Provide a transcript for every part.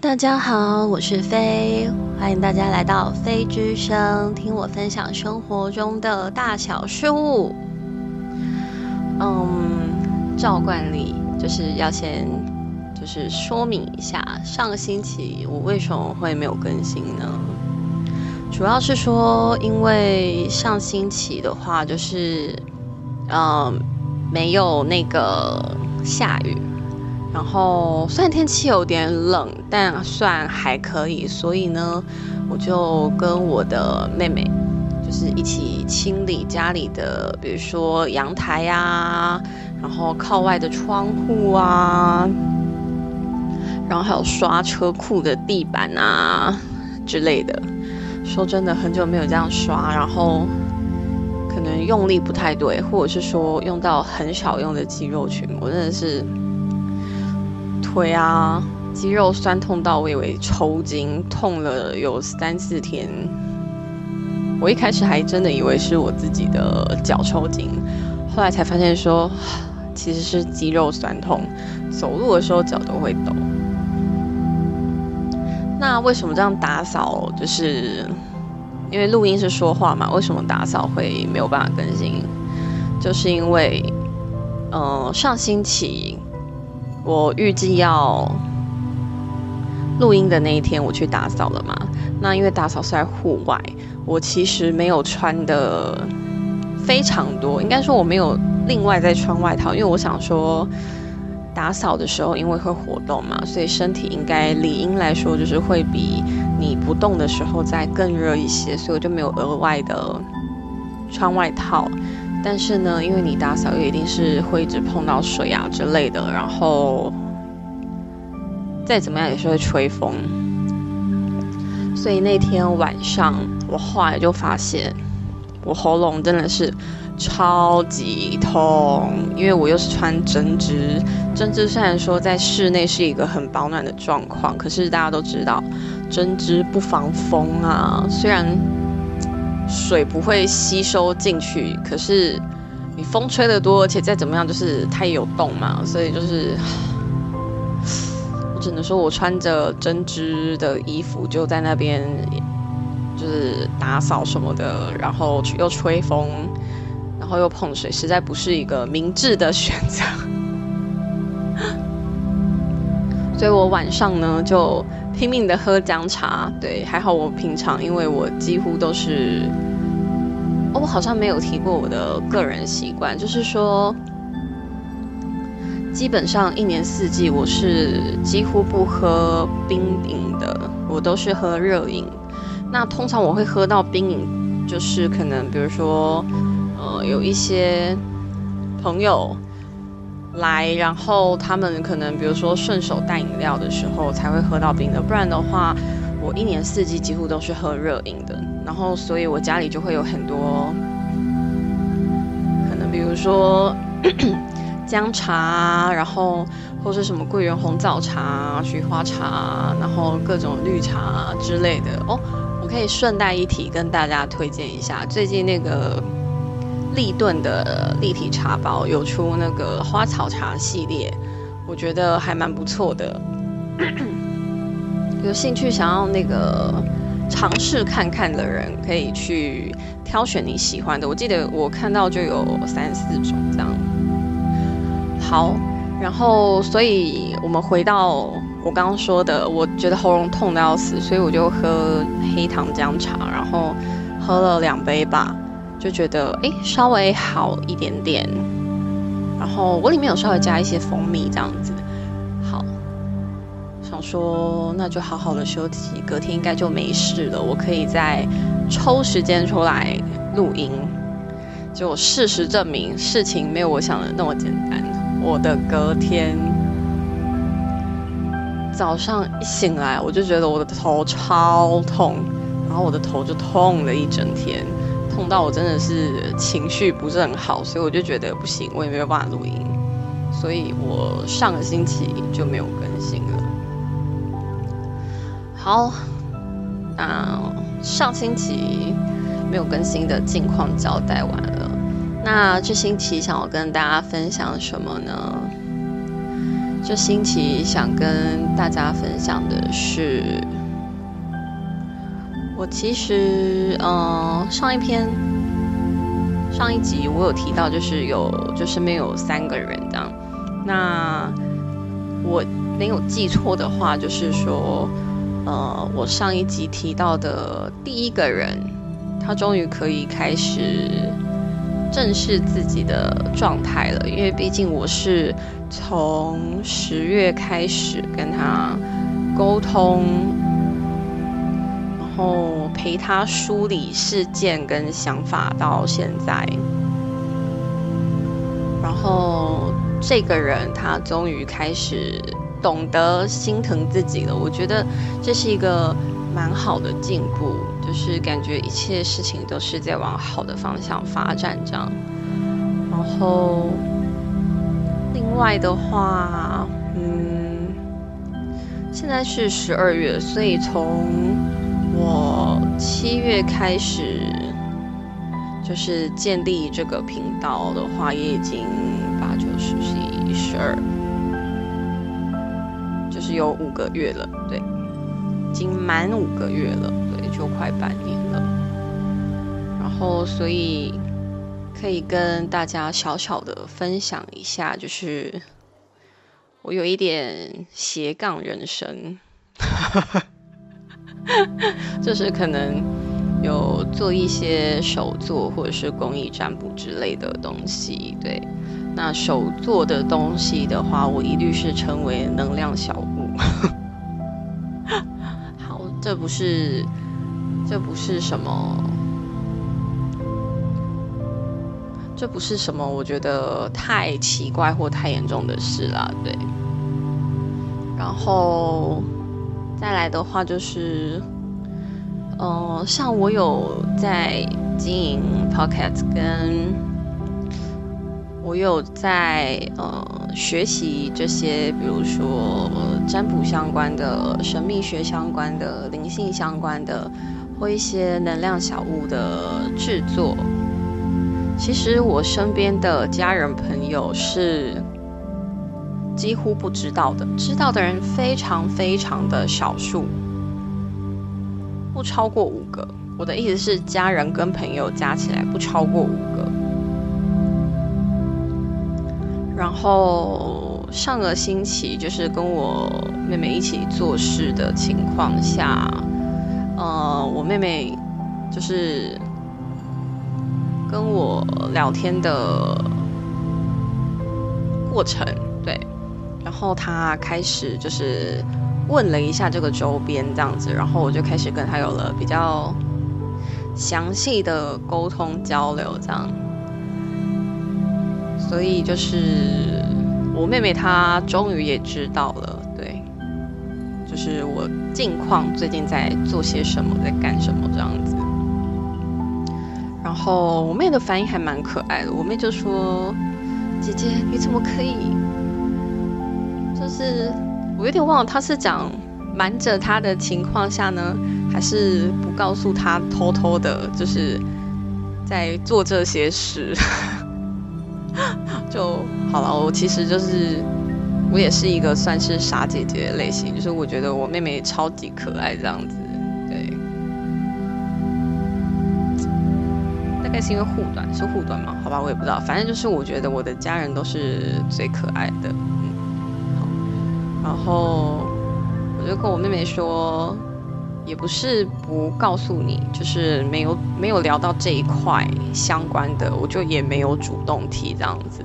大家好，我是飞，欢迎大家来到飞之声，听我分享生活中的大小事物。嗯，照惯例就是要先就是说明一下，上个星期我为什么会没有更新呢？主要是说，因为上星期的话，就是嗯没有那个下雨。然后虽然天气有点冷，但算还可以，所以呢，我就跟我的妹妹，就是一起清理家里的，比如说阳台呀，然后靠外的窗户啊，然后还有刷车库的地板啊之类的。说真的，很久没有这样刷，然后可能用力不太对，或者是说用到很少用的肌肉群，我真的是。腿啊，肌肉酸痛到我以为抽筋，痛了有三四天。我一开始还真的以为是我自己的脚抽筋，后来才发现说 其实是肌肉酸痛，走路的时候脚都会抖。那为什么这样打扫？就是因为录音是说话嘛，为什么打扫会没有办法更新？就是因为，嗯，上星期。我预计要录音的那一天，我去打扫了嘛。那因为打扫是在户外，我其实没有穿的非常多，应该说我没有另外再穿外套，因为我想说打扫的时候因为会活动嘛，所以身体应该理应来说就是会比你不动的时候再更热一些，所以我就没有额外的穿外套。但是呢，因为你打扫又一定是会一直碰到水啊之类的，然后再怎么样也是会吹风，所以那天晚上我后来就发现我喉咙真的是超级痛，因为我又是穿针织，针织虽然说在室内是一个很保暖的状况，可是大家都知道针织不防风啊，虽然。水不会吸收进去，可是你风吹得多，而且再怎么样，就是它也有洞嘛，所以就是 我只能说我穿着针织的衣服就在那边，就是打扫什么的，然后又吹风，然后又碰水，实在不是一个明智的选择。所以我晚上呢就。拼命的喝姜茶，对，还好我平常，因为我几乎都是，哦，我好像没有提过我的个人习惯，就是说，基本上一年四季我是几乎不喝冰饮的，我都是喝热饮。那通常我会喝到冰饮，就是可能比如说，呃，有一些朋友。来，然后他们可能比如说顺手带饮料的时候才会喝到冰的，不然的话，我一年四季几乎都是喝热饮的。然后，所以我家里就会有很多，可能比如说 姜茶，然后或是什么桂圆红枣茶、菊花茶，然后各种绿茶之类的。哦，我可以顺带一提跟大家推荐一下，最近那个。立顿的立体茶包有出那个花草茶系列，我觉得还蛮不错的。有兴趣想要那个尝试看看的人，可以去挑选你喜欢的。我记得我看到就有三四种这样。好，然后所以我们回到我刚刚说的，我觉得喉咙痛的要死，所以我就喝黑糖姜茶，然后喝了两杯吧。就觉得哎，稍微好一点点。然后我里面有稍微加一些蜂蜜这样子。好，想说那就好好的休息，隔天应该就没事了。我可以再抽时间出来录音。就事实证明，事情没有我想的那么简单。我的隔天早上一醒来，我就觉得我的头超痛，然后我的头就痛了一整天。痛到我真的是情绪不是很好，所以我就觉得不行，我也没有办法录音，所以我上个星期就没有更新了。好，那上星期没有更新的近况交代完了，那这星期想要跟大家分享什么呢？这星期想跟大家分享的是，我其实呃上一篇上一集我有提到，就是有就身边有三个人这样，那我没有记错的话，就是说呃我上一集提到的第一个人，他终于可以开始。正视自己的状态了，因为毕竟我是从十月开始跟他沟通，然后陪他梳理事件跟想法到现在，然后这个人他终于开始懂得心疼自己了，我觉得这是一个蛮好的进步。就是感觉一切事情都是在往好的方向发展，这样。然后，另外的话，嗯，现在是十二月，所以从我七月开始，就是建立这个频道的话，也已经八九十十一十二，就是有五个月了，对，已经满五个月了。对就快半年了，然后所以可以跟大家小小的分享一下，就是我有一点斜杠人生，就是可能有做一些手作或者是工艺占卜之类的东西。对，那手做的东西的话，我一律是称为能量小物。好，这不是。这不是什么，这不是什么，我觉得太奇怪或太严重的事啦，对。然后再来的话就是，嗯，像我有在经营 Pocket，跟我有在呃学习这些，比如说占卜相关的、神秘学相关的、灵性相关的。或一些能量小物的制作，其实我身边的家人朋友是几乎不知道的，知道的人非常非常的少数，不超过五个。我的意思是，家人跟朋友加起来不超过五个。然后上个星期就是跟我妹妹一起做事的情况下。呃，我妹妹就是跟我聊天的过程，然后他开始就是问了一下这个周边这样子，然后我就开始跟她有了比较详细的沟通交流，这样，所以就是我妹妹她终于也知道了，对，就是我。近况最近在做些什么，在干什么这样子。然后我妹的反应还蛮可爱的，我妹就说：“姐姐，你怎么可以？就是我有点忘了，他是讲瞒着他的情况下呢，还是不告诉他，偷偷的，就是在做这些事？就好了，我其实就是。”我也是一个算是傻姐姐类型，就是我觉得我妹妹超级可爱这样子，对，大概是因为护短是护短吗？好吧，我也不知道，反正就是我觉得我的家人都是最可爱的，然后我就跟我妹妹说，也不是不告诉你，就是没有没有聊到这一块相关的，我就也没有主动提这样子。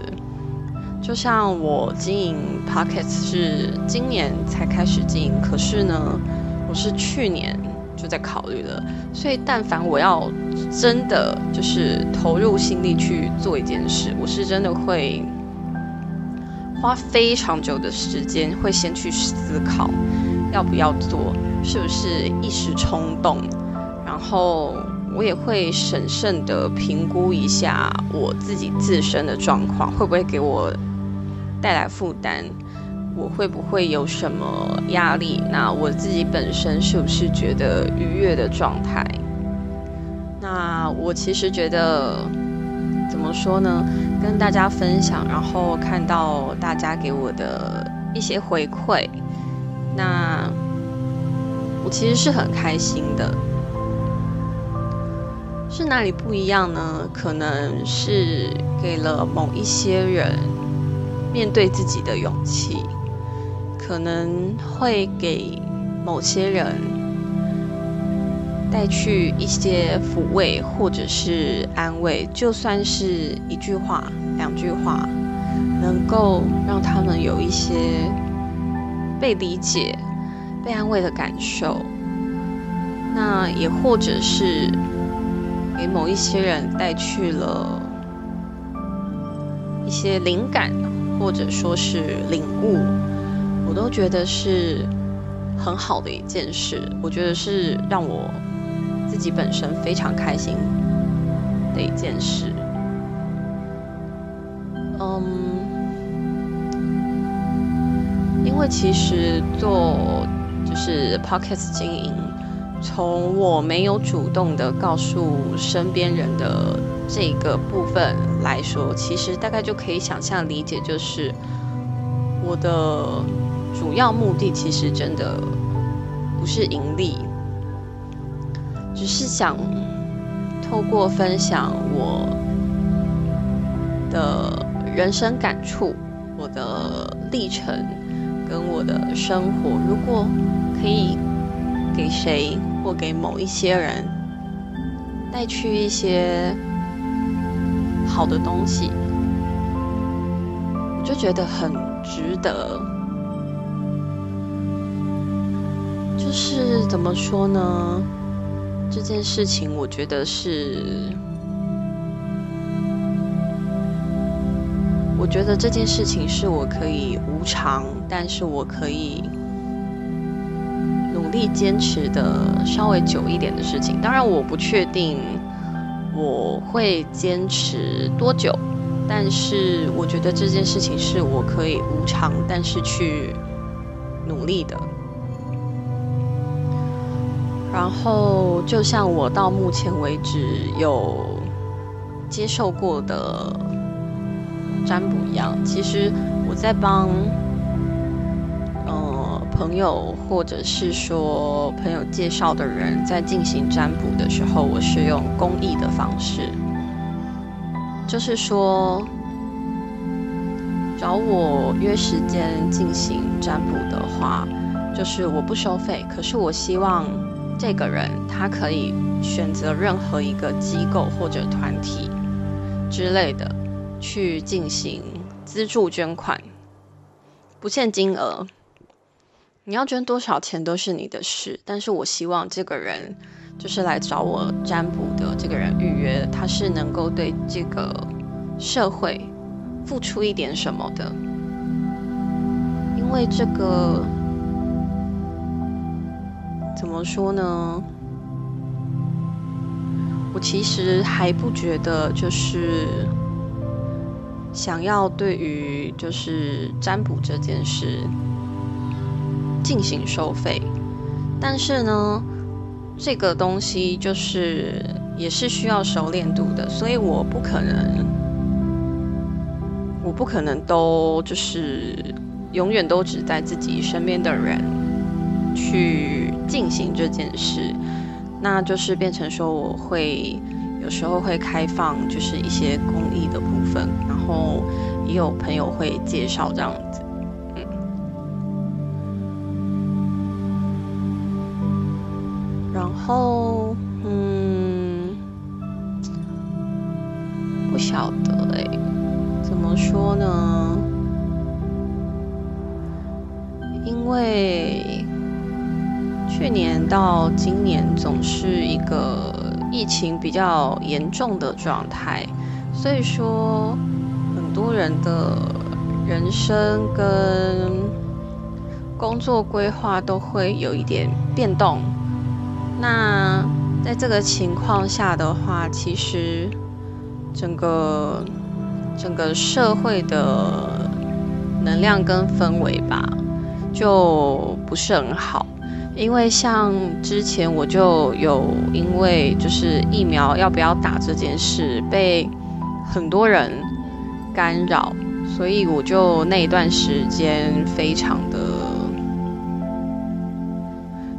就像我经营 Pockets 是今年才开始经营，可是呢，我是去年就在考虑了。所以，但凡我要真的就是投入心力去做一件事，我是真的会花非常久的时间，会先去思考要不要做，是不是一时冲动，然后我也会审慎的评估一下我自己自身的状况，会不会给我。带来负担，我会不会有什么压力？那我自己本身是不是觉得愉悦的状态？那我其实觉得，怎么说呢？跟大家分享，然后看到大家给我的一些回馈，那我其实是很开心的。是哪里不一样呢？可能是给了某一些人面对自己的勇气，可能会给某些人带去一些抚慰或者是安慰，就算是一句话、两句话，能够让他们有一些被理解、被安慰的感受。那也或者是。给某一些人带去了一些灵感，或者说是领悟，我都觉得是很好的一件事。我觉得是让我自己本身非常开心的一件事。嗯，因为其实做就是 p o c k e t 经营。从我没有主动的告诉身边人的这个部分来说，其实大概就可以想象理解，就是我的主要目的其实真的不是盈利，只是想透过分享我的人生感触、我的历程跟我的生活，如果可以给谁。或给某一些人带去一些好的东西，我就觉得很值得。就是怎么说呢？这件事情，我觉得是，我觉得这件事情是我可以无偿，但是我可以。努力坚持的稍微久一点的事情，当然我不确定我会坚持多久，但是我觉得这件事情是我可以无偿，但是去努力的。然后就像我到目前为止有接受过的占卜一样，其实我在帮嗯。朋友，或者是说朋友介绍的人，在进行占卜的时候，我是用公益的方式，就是说找我约时间进行占卜的话，就是我不收费，可是我希望这个人他可以选择任何一个机构或者团体之类的去进行资助捐款，不限金额。你要捐多少钱都是你的事，但是我希望这个人就是来找我占卜的这个人预约，他是能够对这个社会付出一点什么的，因为这个怎么说呢？我其实还不觉得就是想要对于就是占卜这件事。进行收费，但是呢，这个东西就是也是需要熟练度的，所以我不可能，我不可能都就是永远都只在自己身边的人去进行这件事，那就是变成说我会有时候会开放就是一些公益的部分，然后也有朋友会介绍这样子。然后，嗯，不晓得哎，怎么说呢？因为去年到今年总是一个疫情比较严重的状态，所以说很多人的人生跟工作规划都会有一点变动。那在这个情况下的话，其实整个整个社会的能量跟氛围吧，就不是很好。因为像之前我就有因为就是疫苗要不要打这件事被很多人干扰，所以我就那一段时间非常的、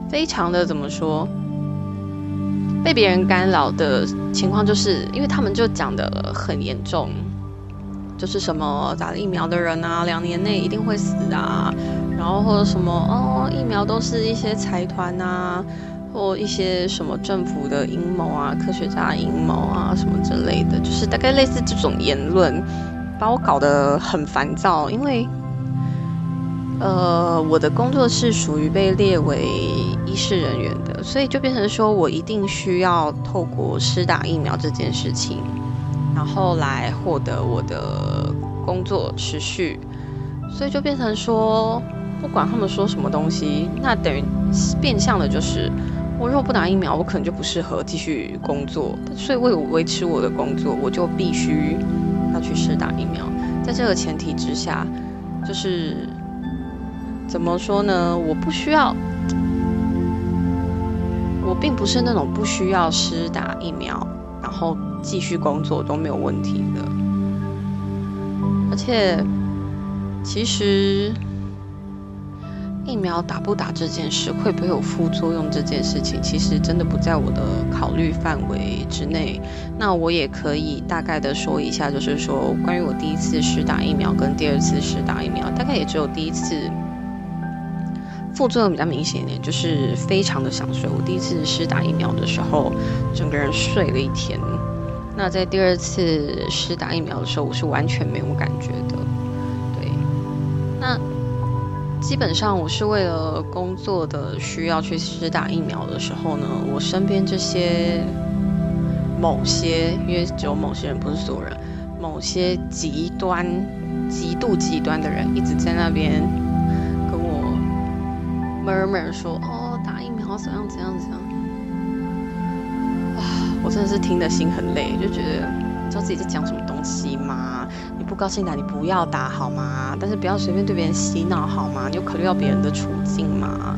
非常的怎么说，被别人干扰的情况，就是因为他们就讲的很严重，就是什么打了疫苗的人啊，两年内一定会死啊，然后或者什么哦，疫苗都是一些财团啊。或一些什么政府的阴谋啊，科学家阴谋啊，什么之类的，就是大概类似这种言论，把我搞得很烦躁。因为，呃，我的工作是属于被列为医事人员的，所以就变成说我一定需要透过施打疫苗这件事情，然后来获得我的工作持续。所以就变成说，不管他们说什么东西，那等于变相的就是。我如果不打疫苗，我可能就不适合继续工作。所以为了维持我的工作，我就必须要去试打疫苗。在这个前提之下，就是怎么说呢？我不需要，我并不是那种不需要施打疫苗，然后继续工作都没有问题的。而且，其实。疫苗打不打这件事，会不会有副作用这件事情，其实真的不在我的考虑范围之内。那我也可以大概的说一下，就是说关于我第一次试打疫苗跟第二次试打疫苗，大概也只有第一次副作用比较明显一点，就是非常的想睡。我第一次试打疫苗的时候，整个人睡了一天。那在第二次试打疫苗的时候，我是完全没有感觉的。基本上我是为了工作的需要去施打疫苗的时候呢，我身边这些某些，因为只有某些人，不是所有人，某些极端、极度极端的人一直在那边跟我 murmur 说：“哦，打疫苗怎样怎样怎样。”啊，我真的是听得心很累，就觉得知道自己在讲什么东西吗？你不高兴打你不要打好吗？但是不要随便对别人洗脑好吗？你有考虑到别人的处境吗？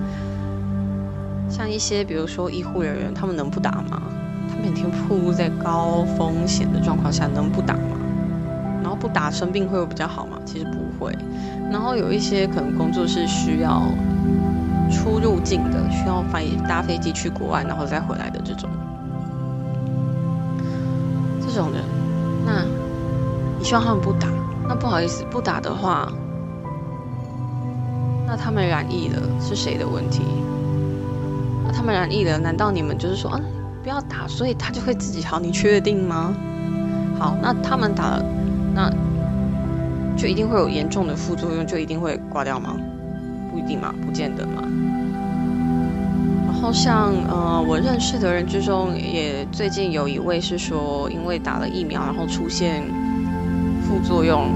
像一些比如说医护人员，他们能不打吗？他每天暴露在高风险的状况下，能不打吗？然后不打生病会有比较好吗？其实不会。然后有一些可能工作是需要出入境的，需要飞搭飞机去国外然后再回来的这种，这种人，希望他们不打，那不好意思，不打的话，那他们染疫了是谁的问题？那他们染疫了，难道你们就是说啊，不要打，所以他就会自己好？你确定吗？好，那他们打了，那就一定会有严重的副作用，就一定会挂掉吗？不一定嘛，不见得嘛。然后像呃，我认识的人之中，也最近有一位是说，因为打了疫苗，然后出现。副作用，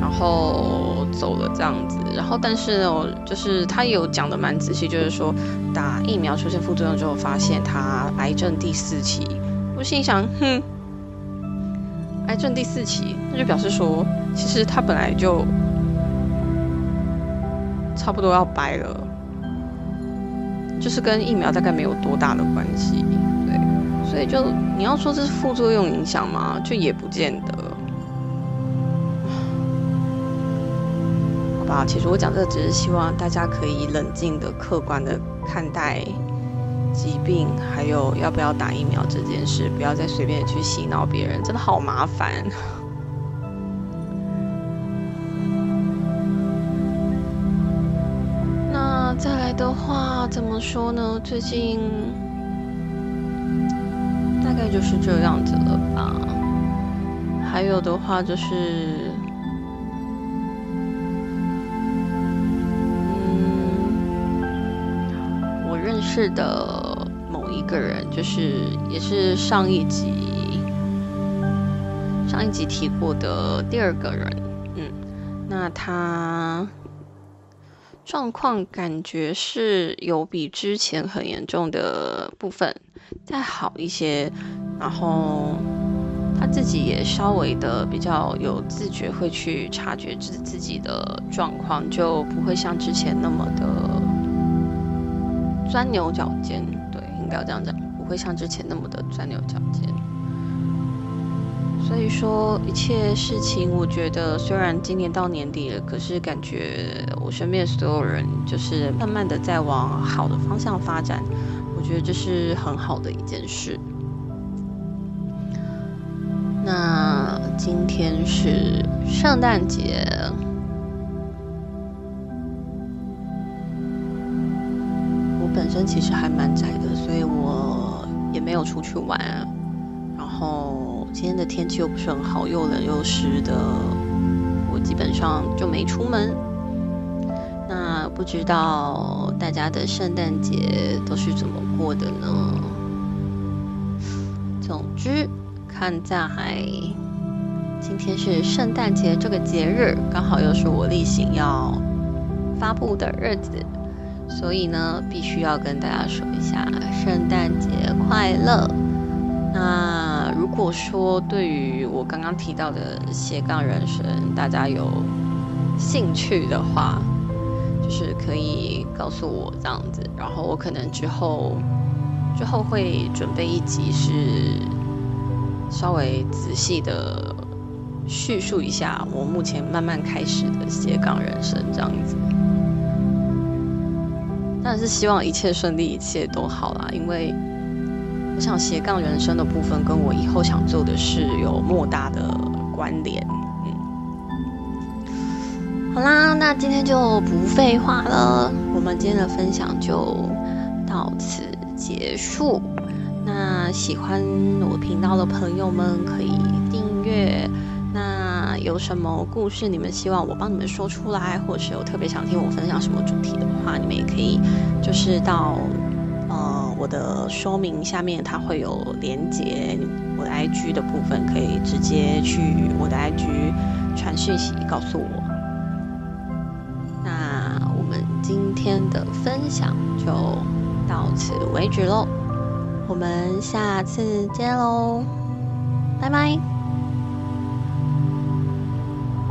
然后走了这样子，然后但是呢，就是他有讲的蛮仔细，就是说打疫苗出现副作用之后，发现他癌症第四期。我心想，哼，癌症第四期，那就表示说，其实他本来就差不多要掰了，就是跟疫苗大概没有多大的关系，对，所以就你要说这是副作用影响吗？就也不见得。啊，其实我讲这只是希望大家可以冷静的、客观的看待疾病，还有要不要打疫苗这件事，不要再随便去洗脑别人，真的好麻烦。那再来的话，怎么说呢？最近大概就是这样子了吧。还有的话就是。是的，某一个人，就是也是上一集上一集提过的第二个人，嗯，那他状况感觉是有比之前很严重的部分再好一些，然后他自己也稍微的比较有自觉，会去察觉自自己的状况，就不会像之前那么的。钻牛角尖，对，应该要这样讲，不会像之前那么的钻牛角尖。所以说，一切事情，我觉得虽然今年到年底了，可是感觉我身边所有人就是慢慢的在往好的方向发展，我觉得这是很好的一件事。那今天是圣诞节，身其实还蛮宅的，所以我也没有出去玩。然后今天的天气又不是很好，又冷又湿的，我基本上就没出门。那不知道大家的圣诞节都是怎么过的呢？总之。看在今天是圣诞节这个节日，刚好又是我例行要发布的日子，所以呢，必须要跟大家说一下圣诞节快乐。那如果说对于我刚刚提到的斜杠人生，大家有兴趣的话，就是可以告诉我这样子，然后我可能之后之后会准备一集是。稍微仔细的叙述一下我目前慢慢开始的斜杠人生，这样子。当然是希望一切顺利，一切都好啦。因为我想斜杠人生的部分跟我以后想做的事有莫大的关联。嗯，好啦，那今天就不废话了，我们今天的分享就到此结束。那喜欢我频道的朋友们可以订阅。有什么故事你们希望我帮你们说出来，或者是有特别想听我分享什么主题的话，你们也可以就是到呃我的说明下面，它会有连接我的 IG 的部分，可以直接去我的 IG 传讯息告诉我。那我们今天的分享就到此为止喽。我们下次见喽，拜拜。